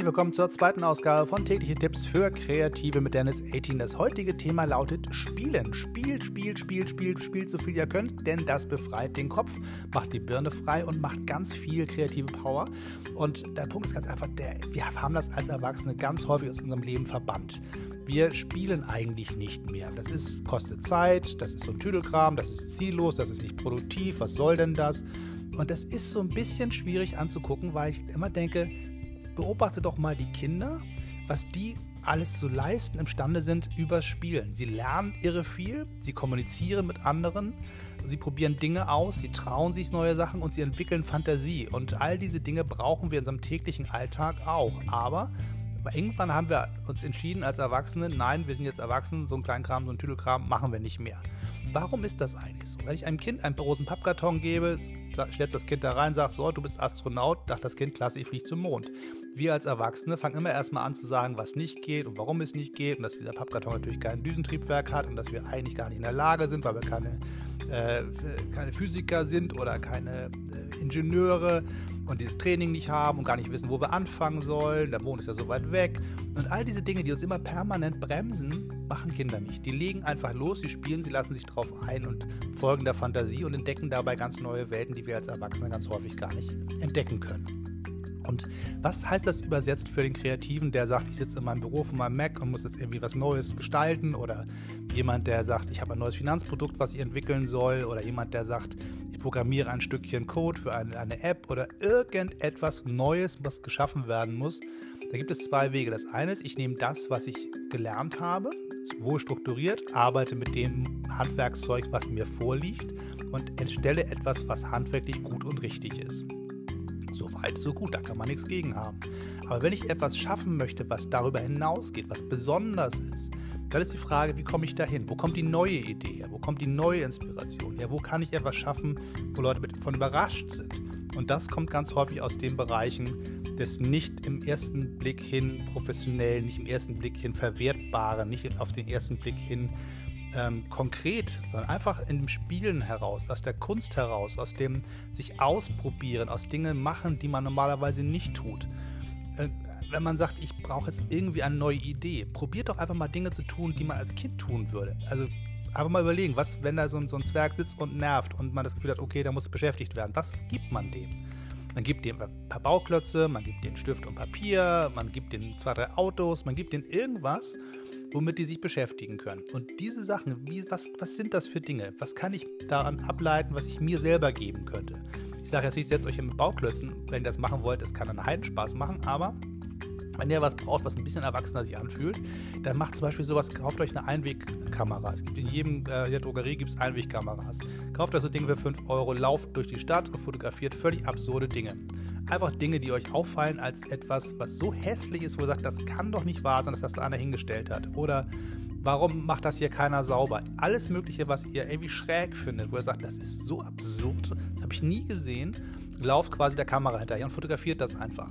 Herzlich willkommen zur zweiten Ausgabe von Tägliche Tipps für Kreative mit Dennis 18. Das heutige Thema lautet Spielen. Spielt, spielt, spielt, spielt, spielt so viel ihr könnt, denn das befreit den Kopf, macht die Birne frei und macht ganz viel kreative Power. Und der Punkt ist ganz einfach, der, wir haben das als Erwachsene ganz häufig aus unserem Leben verbannt. Wir spielen eigentlich nicht mehr. Das ist, kostet Zeit, das ist so ein Tüdelkram, das ist ziellos, das ist nicht produktiv, was soll denn das? Und das ist so ein bisschen schwierig anzugucken, weil ich immer denke, beobachte doch mal die Kinder, was die alles zu leisten imstande sind übers Spielen. Sie lernen irre viel, sie kommunizieren mit anderen, sie probieren Dinge aus, sie trauen sich neue Sachen und sie entwickeln Fantasie. Und all diese Dinge brauchen wir in unserem täglichen Alltag auch. Aber irgendwann haben wir uns entschieden als Erwachsene, nein, wir sind jetzt erwachsen, so ein Kleinkram, so ein Tüdelkram machen wir nicht mehr. Warum ist das eigentlich so? Wenn ich einem Kind einen großen Pappkarton gebe, stellt das Kind da rein, sagt so, du bist Astronaut, sagt das Kind, klasse, ich fliege zum Mond. Wir als Erwachsene fangen immer erstmal an zu sagen, was nicht geht und warum es nicht geht und dass dieser Pappkarton natürlich kein Düsentriebwerk hat und dass wir eigentlich gar nicht in der Lage sind, weil wir keine, äh, keine Physiker sind oder keine äh, Ingenieure und dieses Training nicht haben und gar nicht wissen, wo wir anfangen sollen. Der Mond ist ja so weit weg. Und all diese Dinge, die uns immer permanent bremsen, machen Kinder nicht. Die legen einfach los, sie spielen, sie lassen sich drauf ein und folgen der Fantasie und entdecken dabei ganz neue Welten, die wir als Erwachsene ganz häufig gar nicht entdecken können. Und was heißt das übersetzt für den Kreativen, der sagt, ich sitze in meinem Büro von meinem Mac und muss jetzt irgendwie was Neues gestalten? Oder jemand, der sagt, ich habe ein neues Finanzprodukt, was ich entwickeln soll? Oder jemand, der sagt, programmiere ein Stückchen Code für eine, eine App oder irgendetwas Neues, was geschaffen werden muss. Da gibt es zwei Wege. Das eine ist, ich nehme das, was ich gelernt habe, wohl strukturiert, arbeite mit dem Handwerkszeug, was mir vorliegt und entstelle etwas, was handwerklich gut und richtig ist. So weit, so gut, da kann man nichts gegen haben. Aber wenn ich etwas schaffen möchte, was darüber hinausgeht, was besonders ist, dann ist die Frage, wie komme ich dahin? Wo kommt die neue Idee her? Wo kommt die neue Inspiration her? Wo kann ich etwas schaffen, wo Leute davon überrascht sind? Und das kommt ganz häufig aus den Bereichen des nicht im ersten Blick hin professionellen, nicht im ersten Blick hin verwertbaren, nicht auf den ersten Blick hin ähm, konkret, sondern einfach in dem Spielen heraus, aus der Kunst heraus, aus dem sich ausprobieren, aus Dingen machen, die man normalerweise nicht tut. Wenn man sagt, ich brauche jetzt irgendwie eine neue Idee, probiert doch einfach mal Dinge zu tun, die man als Kind tun würde. Also einfach mal überlegen, was, wenn da so ein, so ein Zwerg sitzt und nervt und man das Gefühl hat, okay, da muss beschäftigt werden, was gibt man dem? Man gibt dem ein paar Bauklötze, man gibt den Stift und Papier, man gibt den zwei, drei Autos, man gibt denen irgendwas, womit die sich beschäftigen können. Und diese Sachen, wie, was, was sind das für Dinge? Was kann ich daran ableiten, was ich mir selber geben könnte? Ich sage jetzt nicht, setzt euch mit Bauklötzen, wenn ihr das machen wollt, das kann einen Heidenspaß machen, aber wenn ihr was braucht, was ein bisschen erwachsener sich anfühlt, dann macht zum Beispiel sowas, kauft euch eine Einwegkamera. Es gibt in jedem äh, der Drogerie gibt es Einwegkameras. Kauft euch so Ding für 5 Euro, lauft durch die Stadt und fotografiert völlig absurde Dinge. Einfach Dinge, die euch auffallen als etwas, was so hässlich ist, wo ihr sagt, das kann doch nicht wahr sein, dass das da einer hingestellt hat. Oder warum macht das hier keiner sauber? Alles Mögliche, was ihr irgendwie schräg findet, wo ihr sagt, das ist so absurd, das habe ich nie gesehen lauft quasi der Kamera hinterher und fotografiert das einfach.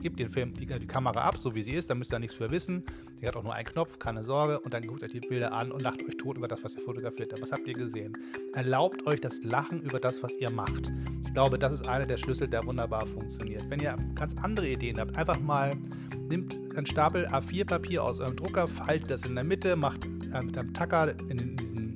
Gebt den Film die, die, Kamera ab, so wie sie ist, da müsst ihr nichts für wissen. Die hat auch nur einen Knopf, keine Sorge, und dann guckt euch die Bilder an und lacht euch tot über das, was ihr fotografiert habt. Was habt ihr gesehen? Erlaubt euch das Lachen über das, was ihr macht. Ich glaube, das ist einer der Schlüssel, der wunderbar funktioniert. Wenn ihr ganz andere Ideen habt, einfach mal nimmt einen Stapel A4-Papier aus eurem Drucker, faltet das in der Mitte, macht äh, mit einem Tacker in diesen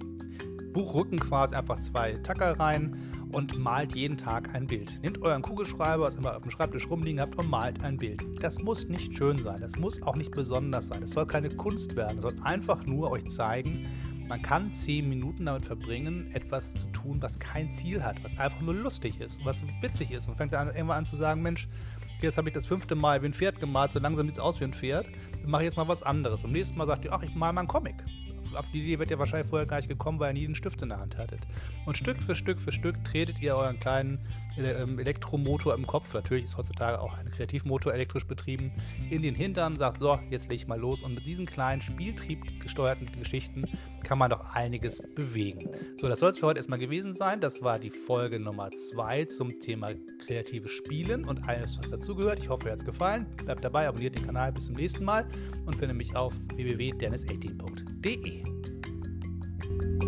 Buchrücken quasi einfach zwei Tacker rein und malt jeden Tag ein Bild. Nehmt euren Kugelschreiber, was immer auf dem Schreibtisch rumliegen habt, und malt ein Bild. Das muss nicht schön sein, das muss auch nicht besonders sein, es soll keine Kunst werden, sondern einfach nur euch zeigen, man kann zehn Minuten damit verbringen, etwas zu tun, was kein Ziel hat, was einfach nur lustig ist, was witzig ist. Und fängt dann irgendwann an zu sagen, Mensch, jetzt habe ich das fünfte Mal wie ein Pferd gemalt, so langsam sieht es aus wie ein Pferd, dann mache ich jetzt mal was anderes. Beim nächsten Mal sagt ihr, ach, ich mal mal einen Comic auf die Idee wird ihr wahrscheinlich vorher gar nicht gekommen, weil ihr nie einen Stift in der Hand hattet. Und Stück für Stück für Stück tretet ihr euren kleinen ähm, Elektromotor im Kopf, natürlich ist heutzutage auch ein Kreativmotor elektrisch betrieben, in den Hintern, sagt, so, jetzt leg ich mal los. Und mit diesen kleinen Spieltrieb gesteuerten Geschichten kann man doch einiges bewegen. So, das soll es für heute erstmal gewesen sein. Das war die Folge Nummer 2 zum Thema kreatives Spielen und alles, was dazugehört. Ich hoffe, euch hat es gefallen. Bleibt dabei, abonniert den Kanal. Bis zum nächsten Mal und findet mich auf www.dennis18.de. thank you